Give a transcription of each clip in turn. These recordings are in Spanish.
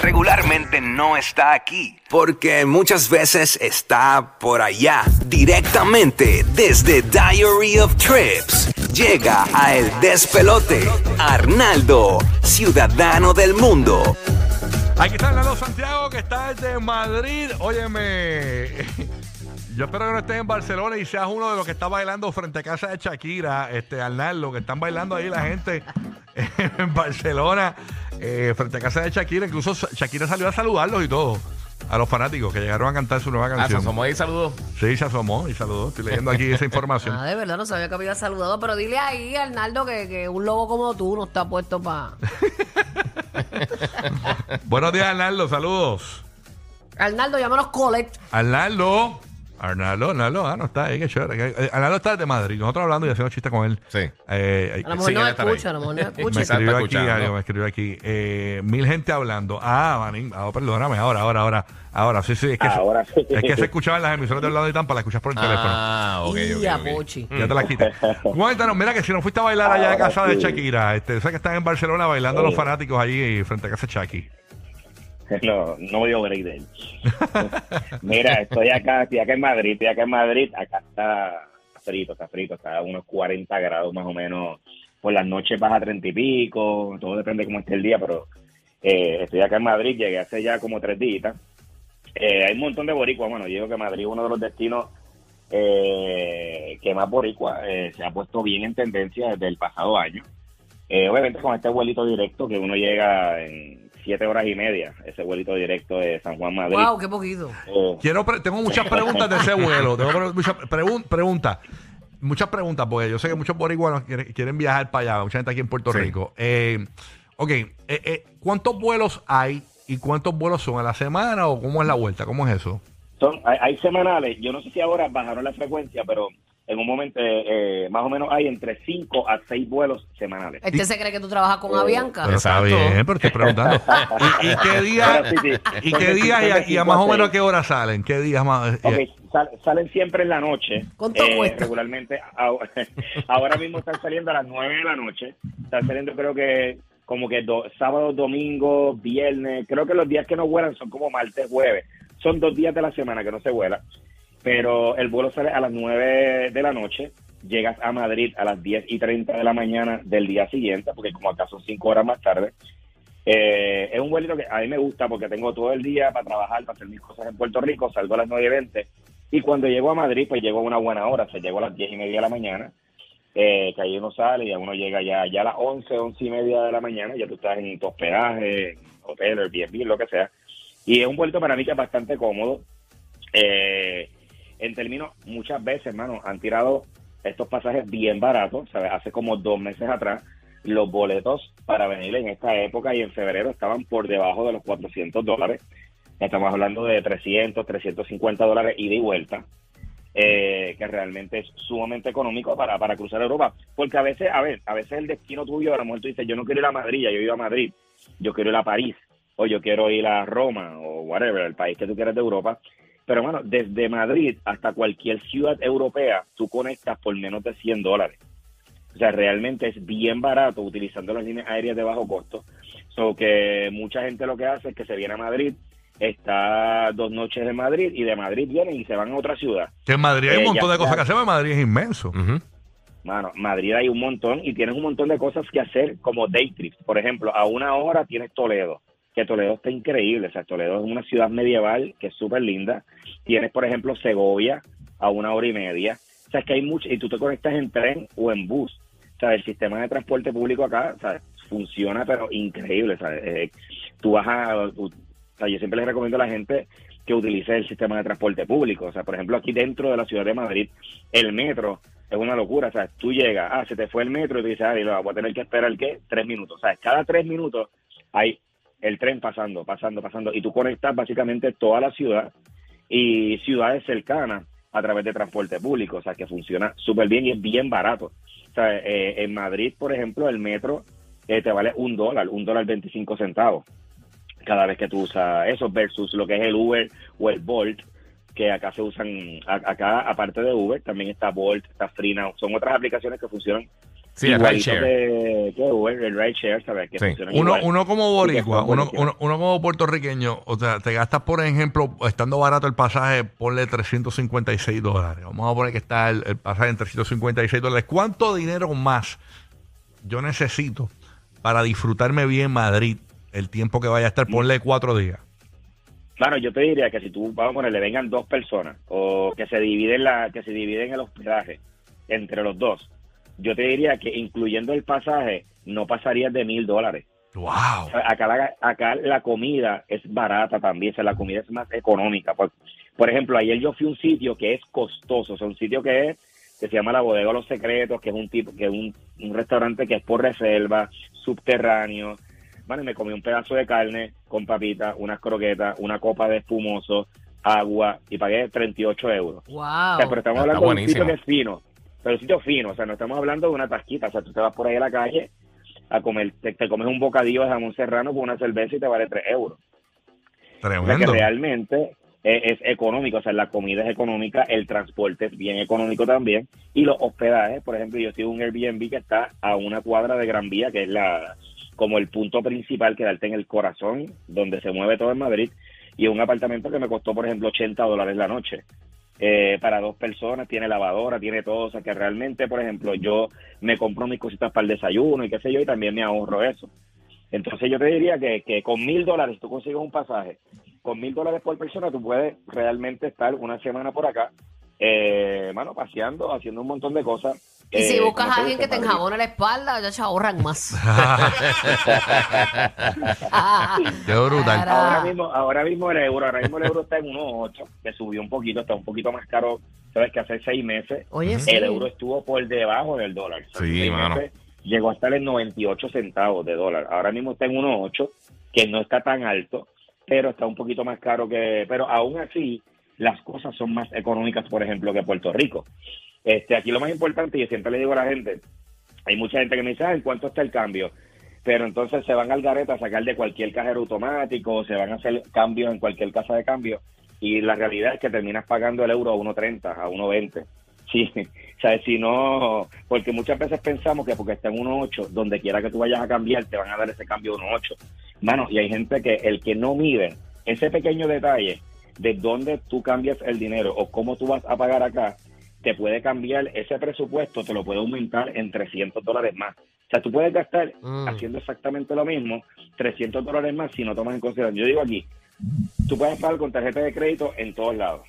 regularmente no está aquí, porque muchas veces está por allá, directamente desde Diary of Trips. Llega a El Despelote, Arnaldo, ciudadano del mundo. Aquí está Arnaldo Santiago, que está desde Madrid. Óyeme, yo espero que no estés en Barcelona y seas uno de los que está bailando frente a casa de Shakira, este Arnaldo, que están bailando ahí la gente en Barcelona, eh, frente a casa de Shakira. Incluso Shakira salió a saludarlos y todo. A los fanáticos que llegaron a cantar su nueva Ah, se canción. asomó y saludó. Sí, se asomó y saludó. Estoy leyendo aquí esa información. Ah, de verdad no sabía que había saludado, pero dile ahí, Arnaldo, que, que un lobo como tú no está puesto para... Buenos días, Arnaldo. Saludos. Arnaldo, llámanos Colette. Arnaldo. Arnaldo, Arnaldo, ah, no está ahí, qué chévere. Eh, Arnaldo está desde Madrid. Nosotros hablando y haciendo chistes con él. Sí. Eh, A lo mejor Sí, no él me está escucha, ahí. a lo mejor no me me escucha. Está escribió aquí, algo, me escribió aquí. Eh, mil gente hablando. Ah, manín, ah, perdóname, ahora, ahora, ahora. Ahora, sí, sí, es que, Ahora sí. es que se escuchaban las emisoras del lado de Tampa, las escuchas por el teléfono. Ah, ok, y ok, a ok. Pochi. Ya te la quité. Cuéntanos, mira que si no fuiste a bailar allá a Ahora casa de. Shakira, este, sé que están en Barcelona bailando Sí. los fanáticos allí frente a casa de Shaki. No, no dio break de él. Mira, estoy acá, estoy acá en Madrid, estoy acá en Madrid, acá está frito, está frito, está a unos 40 grados más o menos. Por las noches baja a 30 y pico, todo depende de cómo esté el día, pero eh, estoy acá en Madrid, llegué hace ya como tres días. Eh, hay un montón de boricuas, bueno, yo digo que Madrid es uno de los destinos eh, que más boricua eh, se ha puesto bien en tendencia desde el pasado año. Eh, obviamente con este vuelito directo que uno llega en siete horas y media, ese vuelito directo de San Juan Madrid. Wow, qué poquito. Eh, Quiero pre- tengo muchas preguntas de ese vuelo. Tengo pre- muchas pregun- preguntas. Muchas preguntas, porque yo sé que muchos boricuanos quieren, quieren viajar para allá, mucha gente aquí en Puerto Sí. Rico. Eh, ok, eh, eh, ¿cuántos vuelos hay y cuántos vuelos son a la semana o cómo es la vuelta? ¿Cómo es eso? son, hay, hay semanales, yo no sé si ahora bajaron la frecuencia, pero en un momento eh, eh, más o menos hay entre 5 a 6 vuelos semanales. Este se cree que tú trabajas con Avianca. Pero está bien, pero estoy preguntando. ¿Y, y qué día, Pero sí, sí. y qué día y, a- y a cinco más o menos qué hora salen? ¿Qué días más? Eh, sal- salen siempre en la noche. ¿Cuánto eh, cuesta? Regularmente, ahora, ahora mismo están saliendo a las 9 de la noche. Están saliendo creo que como que do- sábado, domingo, viernes. Creo que los días que no vuelan son como martes, jueves. Son dos días de la semana que no se vuela. Pero el vuelo sale a las 9 de la noche. Llegas a Madrid a las 10 y 30 de la mañana del día siguiente, porque como acá son 5 horas más tarde. Eh, es un vuelito que a mí me gusta porque tengo todo el día para trabajar, para hacer mis cosas en Puerto Rico, salgo a las 9 y 20 y cuando llego a Madrid pues llego a una buena hora, se llego a las 10 y media de la mañana, eh, que ahí uno sale y uno llega ya, ya a las 11, 11 y media de la mañana, ya tú estás en tu hospedaje, en hotel, Airbnb, lo que sea, y es un vuelto para mí que es bastante cómodo. Eh, en términos, muchas veces, hermano, han tirado estos pasajes bien baratos, ¿sabes? Hace como dos meses atrás, los boletos para venir en esta época y en febrero estaban por debajo de los 400 dólares. Estamos hablando de 300, 350 dólares ida y vuelta, eh, que realmente es sumamente económico para, para cruzar Europa. Porque a veces, a ver, a veces el destino tuyo, a lo mejor tú dices, yo no quiero ir a Madrid, yo he ido a Madrid, yo quiero ir a París, o yo quiero ir a Roma, o whatever, el país que tú quieras de Europa. Pero bueno, desde Madrid hasta cualquier ciudad europea, tú conectas por menos de 100 dólares. O sea, realmente es bien barato utilizando las líneas aéreas de bajo costo. So que mucha gente lo que hace es que se viene a Madrid, está dos noches en Madrid y de Madrid vienen y se van a otra ciudad. que en Madrid hay un Eh, montón de cosas que hacer, pero Madrid es inmenso. Ujú. Mano, Madrid hay un montón y tienes un montón de cosas que hacer como day trips. Por ejemplo, a una hora tienes Toledo, Toledo está increíble. O sea, Toledo es una ciudad medieval que es súper linda. Tienes, por ejemplo, Segovia a una hora y media. O sea, es que hay mucho, y tú te conectas en tren o en bus. O sea, el sistema de transporte público acá, sea, funciona, pero increíble. O sea, eh, tú vas a, o sea, yo siempre les recomiendo a la gente que utilice el sistema de transporte público. O sea, por ejemplo, aquí dentro de la ciudad de Madrid, el metro es una locura. O sea, tú llegas, ah, se te fue el metro y tú dices, ah, y lo voy a tener que esperar, ¿qué? Tres minutos. O sea, cada tres minutos hay el tren pasando, pasando, pasando. Y tú conectas básicamente toda la ciudad y ciudades cercanas a través de transporte público. O sea, que funciona súper bien y es bien barato. O sea, eh, en Madrid, por ejemplo, el metro eh, te vale un dólar, un dólar 25 centavos cada vez que tú usas eso versus lo que es el Uber o el Bolt que acá se usan acá aparte de Uber también está Bolt está Freenow son otras aplicaciones que funcionan Sí, el rideshare. que, que Uber, el rideshare, ¿sabes? Que Sí. funcionan Uno, igual. uno como boricua, uno, uno, uno como puertorriqueño, o sea, te gastas, por ejemplo, estando barato el pasaje, ponle 356 dólares. Vamos a poner que está el, el pasaje en 356 dólares. ¿Cuánto dinero más yo necesito para disfrutarme bien Madrid el tiempo que vaya a estar? Ponle cuatro días. Claro, yo te diría que si tú, vamos a ponerle, vengan dos personas o que se dividen la, que se dividen el hospedaje entre los dos, yo te diría que incluyendo el pasaje no pasarías de mil dólares. ¡Wow! O sea, Acá la, acá la comida es barata también, o sea, la comida es más económica. Por, por ejemplo, ayer yo fui a un sitio que es costoso, o sea, un sitio que es que se llama la Bodega de los Secretos, que es un tipo, que es un, un restaurante que es por reserva, subterráneo. Bueno, y me comí un pedazo de carne con papitas, unas croquetas, una copa de espumoso, agua y pagué 38 euros. Wow. O sea, pero estamos hablando de un sitio que es fino, pero sitio fino, o sea, no estamos hablando de una tasquita, o sea, tú te vas por ahí a la calle a comer, te, te comes un bocadillo de jamón serrano con una cerveza y te vale 3 euros. O sea, que Tremendo. realmente es, es económico, o sea, la comida es económica, el transporte es bien económico también, y los hospedajes, por ejemplo, yo en un Airbnb que está a una cuadra de Gran Vía, que es la como el punto principal, quedarte en el corazón, donde se mueve todo en Madrid, y un apartamento que me costó, por ejemplo, 80 dólares la noche. Eh, para dos personas, tiene lavadora, tiene todo, o sea que realmente, por ejemplo, yo me compro mis cositas para el desayuno y qué sé yo, y también me ahorro eso. Entonces yo te diría que, que con mil dólares tú consigues un pasaje, con mil dólares por persona tú puedes realmente estar una semana por acá, eh, mano, paseando, haciendo un montón de cosas. Y si Eh, buscas a alguien que te enjabone la espalda, ya se ahorran más. Qué brutal. Ahora mismo, ahora mismo el euro, ahora mismo el euro está en 1.8, que subió un poquito, está un poquito más caro, sabes que hace seis meses Oye, sí. el euro estuvo por debajo del dólar. Sí, mano. meses Llegó a estar en 98 centavos de dólar. Ahora mismo está en 1.8, que no está tan alto, pero está un poquito más caro que... Pero aún así, las cosas son más económicas, por ejemplo, que Puerto Rico. Este, aquí lo más importante, y siempre le digo a la gente, hay mucha gente que me dice, ah, ¿en cuánto está el cambio? Pero entonces se van al garete a sacar de cualquier cajero automático, se van a hacer cambios en cualquier casa de cambio, y la realidad es que terminas pagando el euro a 1.30, a 1.20. Sí, o si no, porque muchas veces pensamos que porque está en 1.8, donde quiera que tú vayas a cambiar, te van a dar ese cambio de 1.8. Mano, y hay gente que el que no mide ese pequeño detalle de dónde tú cambias el dinero o cómo tú vas a pagar acá, te puede cambiar ese presupuesto, te lo puede aumentar en 300 dólares más. O sea, tú puedes gastar Mm. haciendo exactamente lo mismo, 300 dólares más si no tomas en consideración. Yo digo aquí, tú puedes pagar con tarjeta de crédito en todos lados.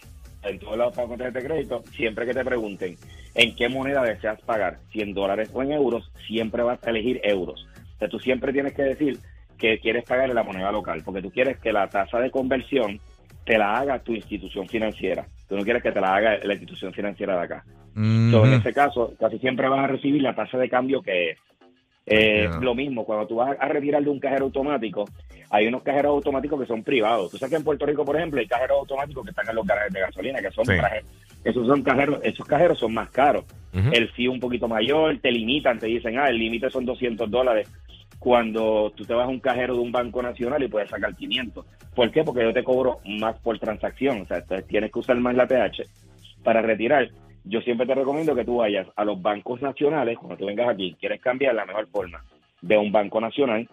En todos lados pagas con tarjeta de crédito. Siempre que te pregunten en qué moneda deseas pagar, si en dólares o en euros, siempre vas a elegir euros. O sea, tú siempre tienes que decir que quieres pagar en la moneda local, porque tú quieres que la tasa de conversión te la haga tu institución financiera. Tú no quieres que te la haga la institución financiera de acá. Mhm. So, en este caso, casi siempre vas a recibir la tasa de cambio que es. Eh. Lo mismo, cuando tú vas a retirar de un cajero automático, hay unos cajeros automáticos que son privados. Tú sabes que en Puerto Rico, por ejemplo, hay cajeros automáticos que están en los garajes de gasolina, que son Sí. traje- esos son cajeros, esos cajeros son más caros. Ujú. El fee un poquito mayor, te limitan, te dicen, ah, el límite son 200 dólares. Cuando tú te vas a un cajero de un banco nacional y puedes sacar 500. ¿Por qué? Porque yo te cobro más por transacción. O sea, entonces tienes que usar más la TH para retirar. Yo siempre te recomiendo que tú vayas a los bancos nacionales, cuando tú vengas aquí, quieres cambiar la mejor forma de un banco nacional,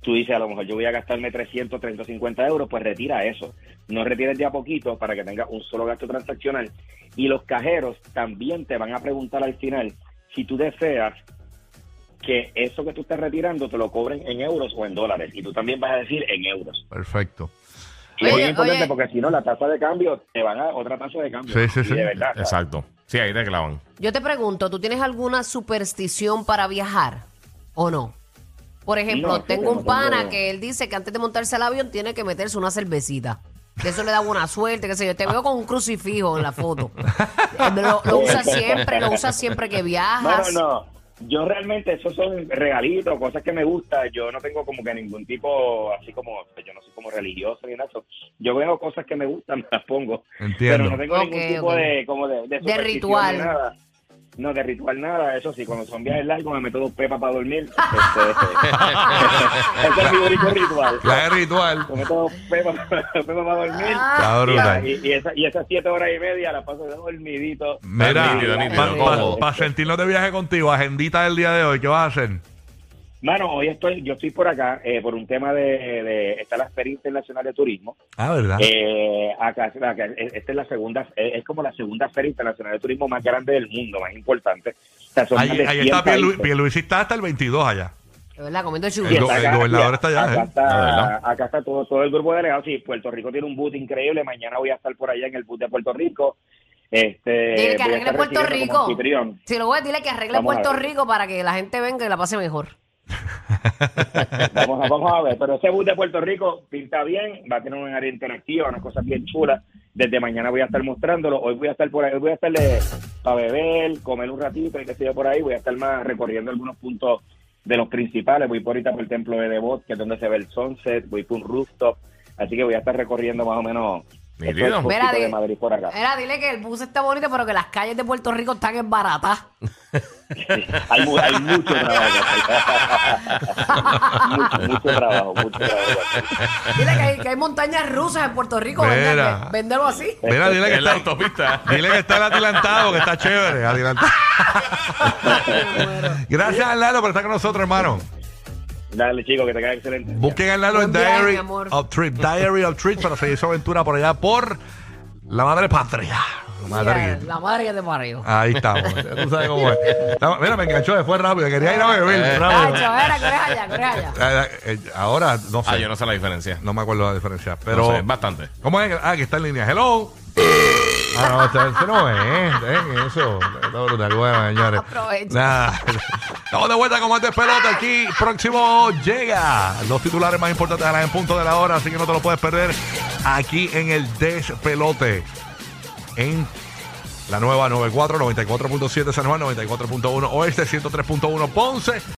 tú dices, a lo mejor yo voy a gastarme 300, 350 euros, pues retira eso. No retires de a poquito para que tengas un solo gasto transaccional. Y los cajeros también te van a preguntar al final si tú deseas que eso que tú estás retirando te lo cobren en euros o en dólares. Y tú también vas a decir en euros. Perfecto. Y es Oye, muy importante oye. porque si no, la tasa de cambio te van a otra tasa de cambio. Sí, sí, sí. De verdad. Exacto. Sí, ahí te clavan. Yo te pregunto, ¿tú tienes alguna superstición para viajar o no? Por ejemplo, No, tengo un no pana tengo- que él dice que antes de montarse al avión tiene que meterse una cervecita. Que eso le da buena suerte, qué sé yo. Te veo con un crucifijo en la foto. Lo, lo usa siempre, lo usa siempre que viajas. no. Yo realmente, esos son regalitos, cosas que me gustan. Yo no tengo como que ningún tipo, así como, yo no soy como religioso ni nada. Yo veo cosas que me gustan, me las pongo. Entiendo. Pero no tengo ningún tipo de, como de, de, ritual. ni nada. No, de ritual nada, eso sí, cuando son viajes largos me meto dos pepas para dormir. Este, es mi único ritual. La es ritual. Me meto dos pepas, pepas para dormir. Está brutal. Y, y, esa- y esas siete horas y media las paso dormidito. Mira, para cómodo. sentirnos de viaje contigo, agendita del día de hoy, ¿qué vas a hacer? Mano, hoy estoy, yo estoy por acá eh, por un tema de, de está la Feria Internacional de Turismo. Ah, ¿verdad? Eh, acá, acá, esta es la segunda, es como la segunda Feria Internacional de Turismo más grande del mundo, más importante. O sea, son ahí ahí 100 está Pierlu- países. Pierluisi está hasta el 22 allá. Verdad, comiendo El go- está gobernador está allá, Acá ¿eh? está, Ah, acá está todo, todo el grupo de delegados. Sí, Puerto Rico tiene un boot increíble. Mañana voy a estar por allá en el boot de Puerto Rico. Este, Dile que arregle Puerto Rico. Si lo voy a decirle que arregle Vamos Puerto. Rico para que la gente venga y la pase mejor. Vamos a, vamos a ver, pero ese bus de Puerto Rico pinta bien, va a tener un área interactiva, unas cosas bien chulas. Desde mañana voy a estar mostrándolo. Hoy voy a estar por ahí, hoy voy a estar para beber, comer un ratito y que yo por ahí. Voy a estar más recorriendo algunos puntos de los principales. Voy por ahorita por el templo de Devot, que es donde se ve el sunset. Voy por un rooftop. Así que voy a estar recorriendo más o menos Nítido. Mira, puntos de di- Madrid por acá. Era, dile que el bus está bonito, pero que las calles de Puerto Rico están en barata. hay, mu- hay mucho trabajo. mucho, mucho trabajo, mucho trabajo. Dile que hay, que hay montañas rusas en Puerto Rico. Mira. Véndelo así. Mira, dile que En la está, autopista. dile que está el adelantado, que está chévere. adelantado. Gracias, Arnaldo, por estar con nosotros, hermano. Dale, chico, que te quede excelente. Busquen a Arnaldo en Buen viaje, Diary mi amor. of Trip. Diary of Trip para seguir su aventura por allá por la madre patria. Madrid. Mira, La madre que te parió. Ahí estamos. Ya Tú sabes cómo es. Mira, me enganchó después rápido. Quería ir a beber Ay, rápido. chavera, que eres allá, que eres allá. Eh, eh, Ahora, no sé. Ah, yo no sé la diferencia. No me acuerdo la diferencia. Pero Pero. no sé, bastante. ¿Cómo es? Ah, que está en línea. Hello. Ah, no, ese no es. ¿eh? Eso. Está brutal. Bueno, señores. Aprovecha. Nada. Estamos de vuelta con más de pelota aquí. Próximo llega. Los titulares más importantes a la en punto de la hora. Así que no te lo puedes perder aquí en el Despelote. En la nueva 94, 94.7 San Juan, 94.1 Oeste, 103.1 Ponce.